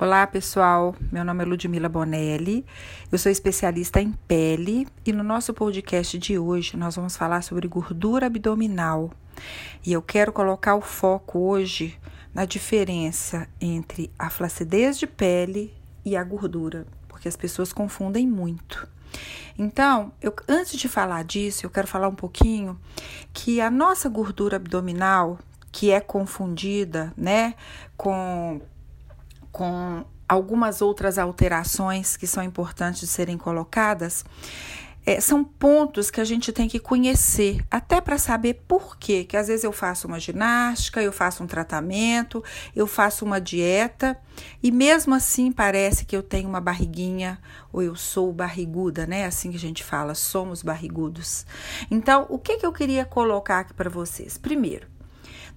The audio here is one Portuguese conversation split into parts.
Olá, pessoal. Meu nome é Ludmila Bonelli. Eu sou especialista em pele e no nosso podcast de hoje nós vamos falar sobre gordura abdominal. E eu quero colocar o foco hoje na diferença entre a flacidez de pele e a gordura, porque as pessoas confundem muito. Então, eu, antes de falar disso, eu quero falar um pouquinho que a nossa gordura abdominal, que é confundida, né, com com algumas outras alterações que são importantes de serem colocadas, é, são pontos que a gente tem que conhecer, até para saber por quê. Que às vezes eu faço uma ginástica, eu faço um tratamento, eu faço uma dieta e mesmo assim parece que eu tenho uma barriguinha ou eu sou barriguda, né? Assim que a gente fala, somos barrigudos. Então, o que, que eu queria colocar aqui para vocês? Primeiro,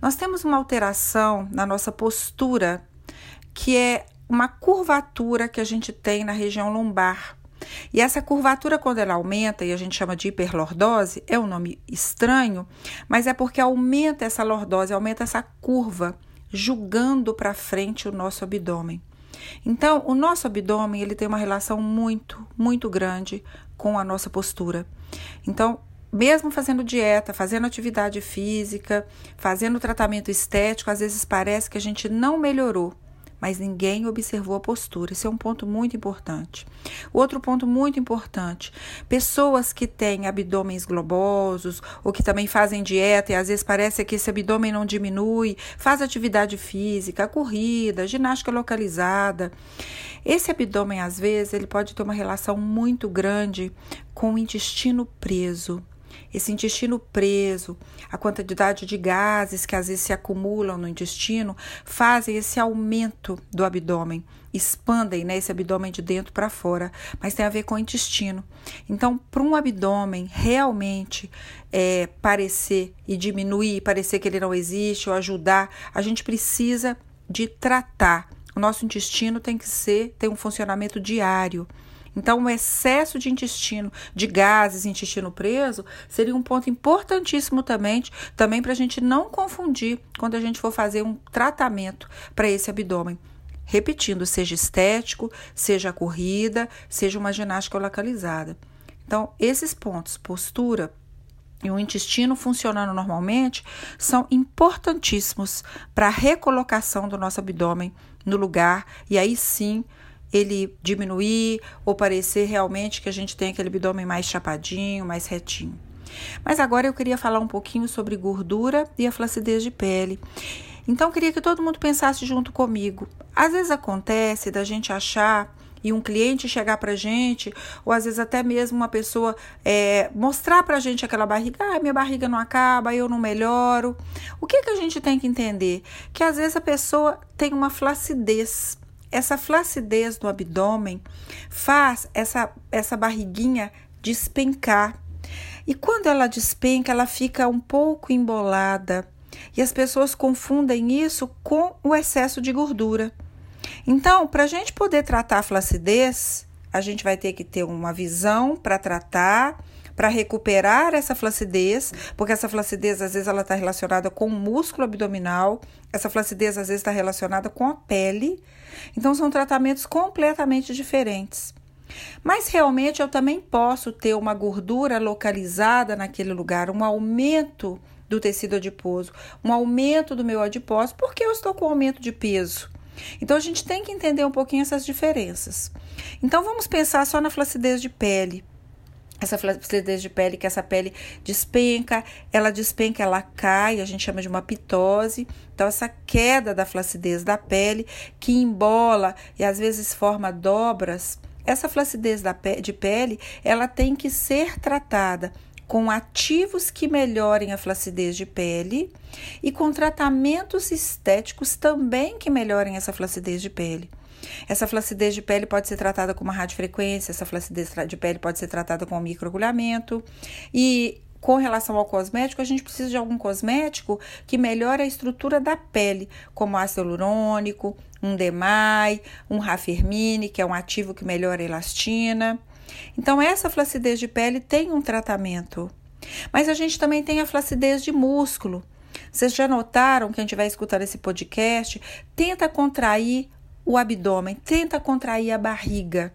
nós temos uma alteração na nossa postura que é uma curvatura que a gente tem na região lombar. E essa curvatura, quando ela aumenta, e a gente chama de hiperlordose, é um nome estranho, mas é porque aumenta essa lordose, aumenta essa curva, julgando para frente o nosso abdômen. Então, o nosso abdômen ele tem uma relação muito, muito grande com a nossa postura. Então, mesmo fazendo dieta, fazendo atividade física, fazendo tratamento estético, às vezes parece que a gente não melhorou mas ninguém observou a postura. Isso é um ponto muito importante. Outro ponto muito importante: pessoas que têm abdômenes globosos ou que também fazem dieta e às vezes parece que esse abdômen não diminui, faz atividade física, corrida, ginástica localizada. Esse abdômen, às vezes, ele pode ter uma relação muito grande com o intestino preso esse intestino preso, a quantidade de gases que às vezes se acumulam no intestino, fazem esse aumento do abdômen, expandem né, esse abdômen de dentro para fora, mas tem a ver com o intestino. Então, para um abdômen realmente é, parecer e diminuir, parecer que ele não existe ou ajudar, a gente precisa de tratar. O nosso intestino tem que ser, tem um funcionamento diário. Então, o excesso de intestino, de gases, intestino preso, seria um ponto importantíssimo também, também para a gente não confundir quando a gente for fazer um tratamento para esse abdômen. Repetindo, seja estético, seja corrida, seja uma ginástica localizada. Então, esses pontos, postura, e o intestino funcionando normalmente são importantíssimos para a recolocação do nosso abdômen no lugar e aí sim ele diminuir ou parecer realmente que a gente tem aquele abdômen mais chapadinho, mais retinho. Mas agora eu queria falar um pouquinho sobre gordura e a flacidez de pele. Então, eu queria que todo mundo pensasse junto comigo. Às vezes acontece da gente achar e um cliente chegar pra gente, ou às vezes até mesmo uma pessoa é, mostrar pra gente aquela barriga, ah, minha barriga não acaba, eu não melhoro. O que, que a gente tem que entender? Que às vezes a pessoa tem uma flacidez essa flacidez do abdômen faz essa, essa barriguinha despencar. E quando ela despenca, ela fica um pouco embolada. E as pessoas confundem isso com o excesso de gordura. Então, para a gente poder tratar a flacidez, a gente vai ter que ter uma visão para tratar para recuperar essa flacidez, porque essa flacidez às vezes ela está relacionada com o músculo abdominal, essa flacidez às vezes está relacionada com a pele. Então são tratamentos completamente diferentes. Mas realmente eu também posso ter uma gordura localizada naquele lugar, um aumento do tecido adiposo, um aumento do meu adipósito, porque eu estou com aumento de peso. Então a gente tem que entender um pouquinho essas diferenças. Então vamos pensar só na flacidez de pele essa flacidez de pele, que essa pele despenca, ela despenca, ela cai, a gente chama de uma pitose. Então, essa queda da flacidez da pele, que embola e às vezes forma dobras, essa flacidez da pe de pele, ela tem que ser tratada com ativos que melhorem a flacidez de pele e com tratamentos estéticos também que melhorem essa flacidez de pele. Essa flacidez de pele pode ser tratada com uma radiofrequência, essa flacidez de pele pode ser tratada com um microagulhamento. E com relação ao cosmético, a gente precisa de algum cosmético que melhore a estrutura da pele, como ácido hialurônico, um DEMAI, um Rafermine, que é um ativo que melhora a elastina. Então, essa flacidez de pele tem um tratamento. Mas a gente também tem a flacidez de músculo. Vocês já notaram que a gente vai escutar esse podcast? Tenta contrair o abdômen, tenta contrair a barriga.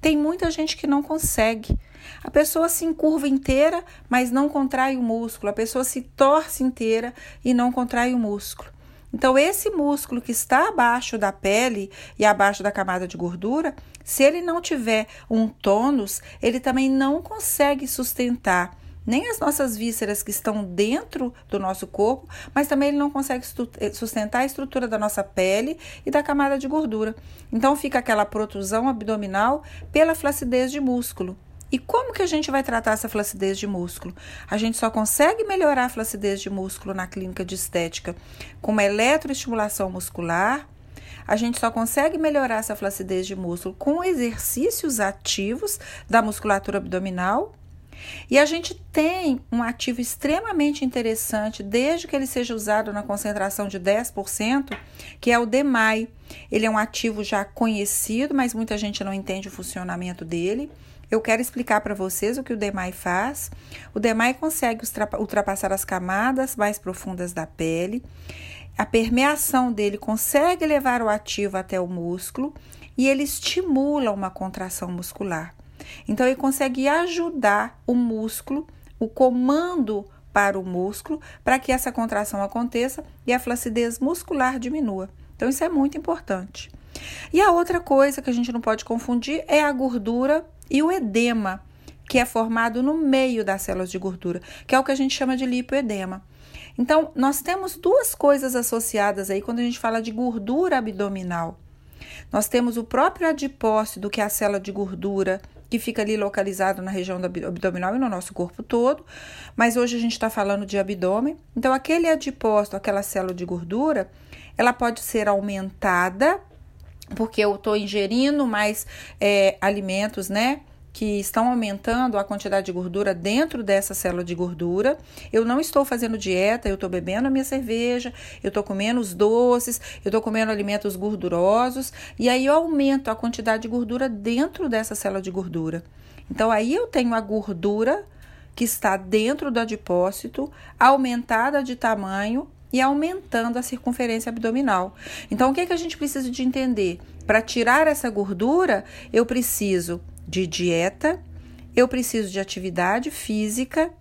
Tem muita gente que não consegue. A pessoa se encurva inteira, mas não contrai o músculo. A pessoa se torce inteira e não contrai o músculo. Então, esse músculo que está abaixo da pele e abaixo da camada de gordura, se ele não tiver um tônus, ele também não consegue sustentar nem as nossas vísceras que estão dentro do nosso corpo, mas também ele não consegue eh, sustentar a estrutura da nossa pele e da camada de gordura. Então fica aquela protusão abdominal pela flacidez de músculo. E como que a gente vai tratar essa flacidez de músculo? A gente só consegue melhorar a flacidez de músculo na clínica de estética com uma eletroestimulação muscular. A gente só consegue melhorar essa flacidez de músculo com exercícios ativos da musculatura abdominal e a gente tem um ativo extremamente interessante, desde que ele seja usado na concentração de 10%, que é o DMAI. Ele é um ativo já conhecido, mas muita gente não entende o funcionamento dele. Eu quero explicar para vocês o que o DMAI faz. O DMAI consegue ultrapassar as camadas mais profundas da pele. A permeação dele consegue levar o ativo até o músculo e ele estimula uma contração muscular. Então, ele consegue ajudar o músculo, o comando para o músculo, para que essa contração aconteça e a flacidez muscular diminua. Então, isso é muito importante. E a outra coisa que a gente não pode confundir é a gordura e o edema, que é formado no meio das células de gordura, que é o que a gente chama de lipoedema. Então, nós temos duas coisas associadas aí quando a gente fala de gordura abdominal. Nós temos o próprio adipócito, que é a célula de gordura que fica ali localizado na região do abdominal e no nosso corpo todo, mas hoje a gente está falando de abdômen. Então, aquele adipócito, aquela célula de gordura, ela pode ser aumentada, porque eu estou ingerindo mais é, alimentos, né? Que estão aumentando a quantidade de gordura dentro dessa célula de gordura. Eu não estou fazendo dieta, eu estou bebendo a minha cerveja, eu estou comendo os doces, eu estou comendo alimentos gordurosos e aí eu aumento a quantidade de gordura dentro dessa célula de gordura. Então aí eu tenho a gordura que está dentro do adipócito, aumentada de tamanho e aumentando a circunferência abdominal. Então, o que, é que a gente precisa de entender? Para tirar essa gordura, eu preciso de dieta, eu preciso de atividade física.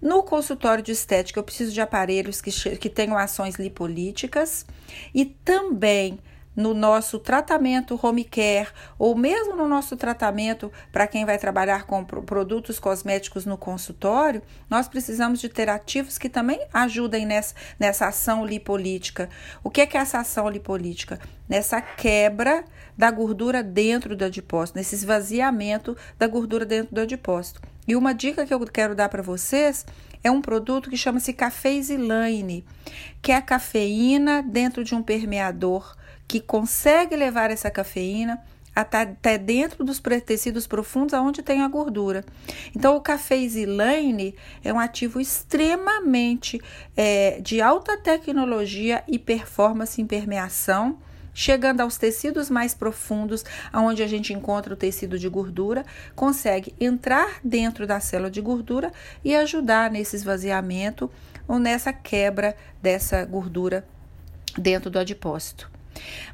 No consultório de estética, eu preciso de aparelhos que, que tenham ações lipolíticas e também no nosso tratamento home care ou mesmo no nosso tratamento para quem vai trabalhar com produtos cosméticos no consultório, nós precisamos de ter ativos que também ajudem nessa, nessa ação lipolítica. O que é, que é essa ação lipolítica? Nessa quebra da gordura dentro do adipócito, nesse esvaziamento da gordura dentro do adipócito. E uma dica que eu quero dar para vocês é um produto que chama-se Cafeisilane, que é a cafeína dentro de um permeador que consegue levar essa cafeína até dentro dos tecidos profundos aonde tem a gordura. Então, o café Zilane é um ativo extremamente é, de alta tecnologia e performance em permeação, chegando aos tecidos mais profundos, aonde a gente encontra o tecido de gordura, consegue entrar dentro da célula de gordura e ajudar nesse esvaziamento ou nessa quebra dessa gordura dentro do adipócito.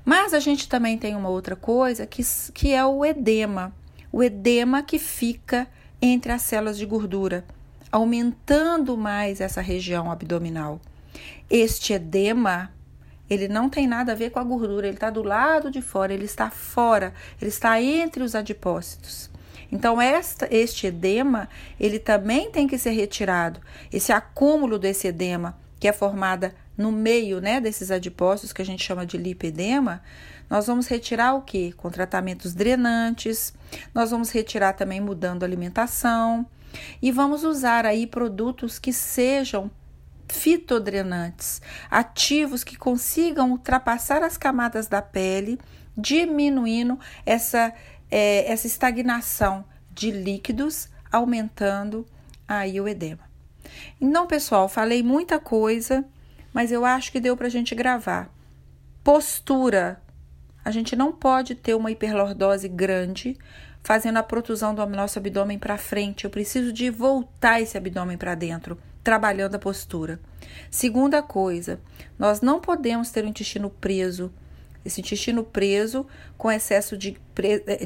Mas a gente também tem uma outra coisa que, que é o edema. O edema que fica entre as células de gordura, aumentando mais essa região abdominal. Este edema, ele não tem nada a ver com a gordura, ele está do lado de fora, ele está fora, ele está entre os adipócitos. Então, esta, este edema, ele também tem que ser retirado. Esse acúmulo desse edema, que é formada no meio né, desses adipócitos que a gente chama de lipedema, nós vamos retirar o que? Com tratamentos drenantes, nós vamos retirar também mudando a alimentação e vamos usar aí produtos que sejam fitodrenantes, ativos que consigam ultrapassar as camadas da pele, diminuindo essa, é, essa estagnação de líquidos, aumentando aí o edema. Então, pessoal, falei muita coisa mas eu acho que deu para a gente gravar. Postura. A gente não pode ter uma hiperlordose grande fazendo a protusão do nosso abdômen para frente. Eu preciso de voltar esse abdômen para dentro, trabalhando a postura. Segunda coisa, nós não podemos ter o intestino preso esse intestino preso, com excesso de,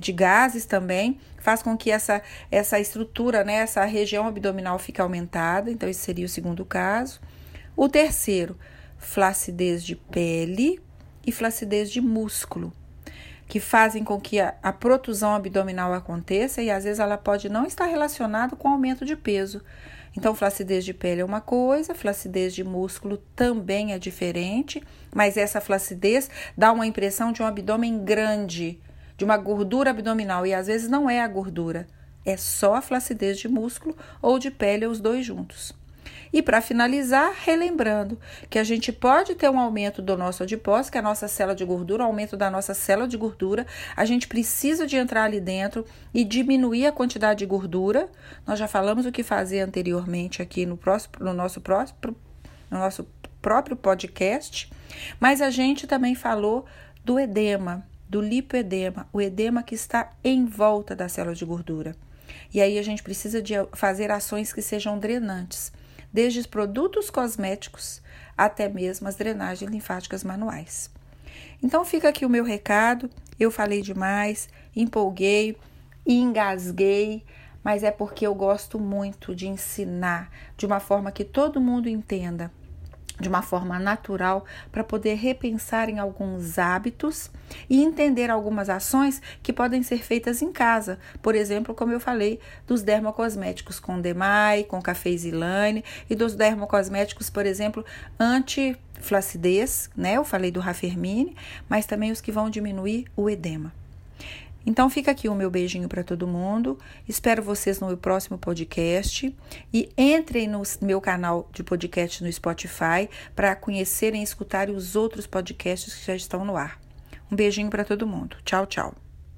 de gases também, faz com que essa, essa estrutura, né, essa região abdominal fique aumentada. Então, esse seria o segundo caso. O terceiro, flacidez de pele e flacidez de músculo, que fazem com que a, a protusão abdominal aconteça e às vezes ela pode não estar relacionada com aumento de peso. Então, flacidez de pele é uma coisa, flacidez de músculo também é diferente, mas essa flacidez dá uma impressão de um abdômen grande, de uma gordura abdominal, e às vezes não é a gordura, é só a flacidez de músculo ou de pele, os dois juntos. E para finalizar, relembrando que a gente pode ter um aumento do nosso adipose, que é a nossa célula de gordura, um aumento da nossa célula de gordura. A gente precisa de entrar ali dentro e diminuir a quantidade de gordura. Nós já falamos o que fazer anteriormente aqui no, próximo, no nosso próximo no nosso próprio podcast, mas a gente também falou do edema, do lipoedema, o edema que está em volta da célula de gordura. E aí a gente precisa de fazer ações que sejam drenantes desde os produtos cosméticos até mesmo as drenagens linfáticas manuais. Então fica aqui o meu recado. Eu falei demais, empolguei, engasguei, mas é porque eu gosto muito de ensinar de uma forma que todo mundo entenda de uma forma natural para poder repensar em alguns hábitos e entender algumas ações que podem ser feitas em casa. Por exemplo, como eu falei, dos dermocosméticos com Demai, com Cafezilane e dos dermocosméticos, por exemplo, anti-flacidez, né? Eu falei do Rafermine, mas também os que vão diminuir o edema. Então fica aqui o meu beijinho para todo mundo. Espero vocês no meu próximo podcast e entrem no meu canal de podcast no Spotify para conhecerem e escutarem os outros podcasts que já estão no ar. Um beijinho para todo mundo. Tchau, tchau.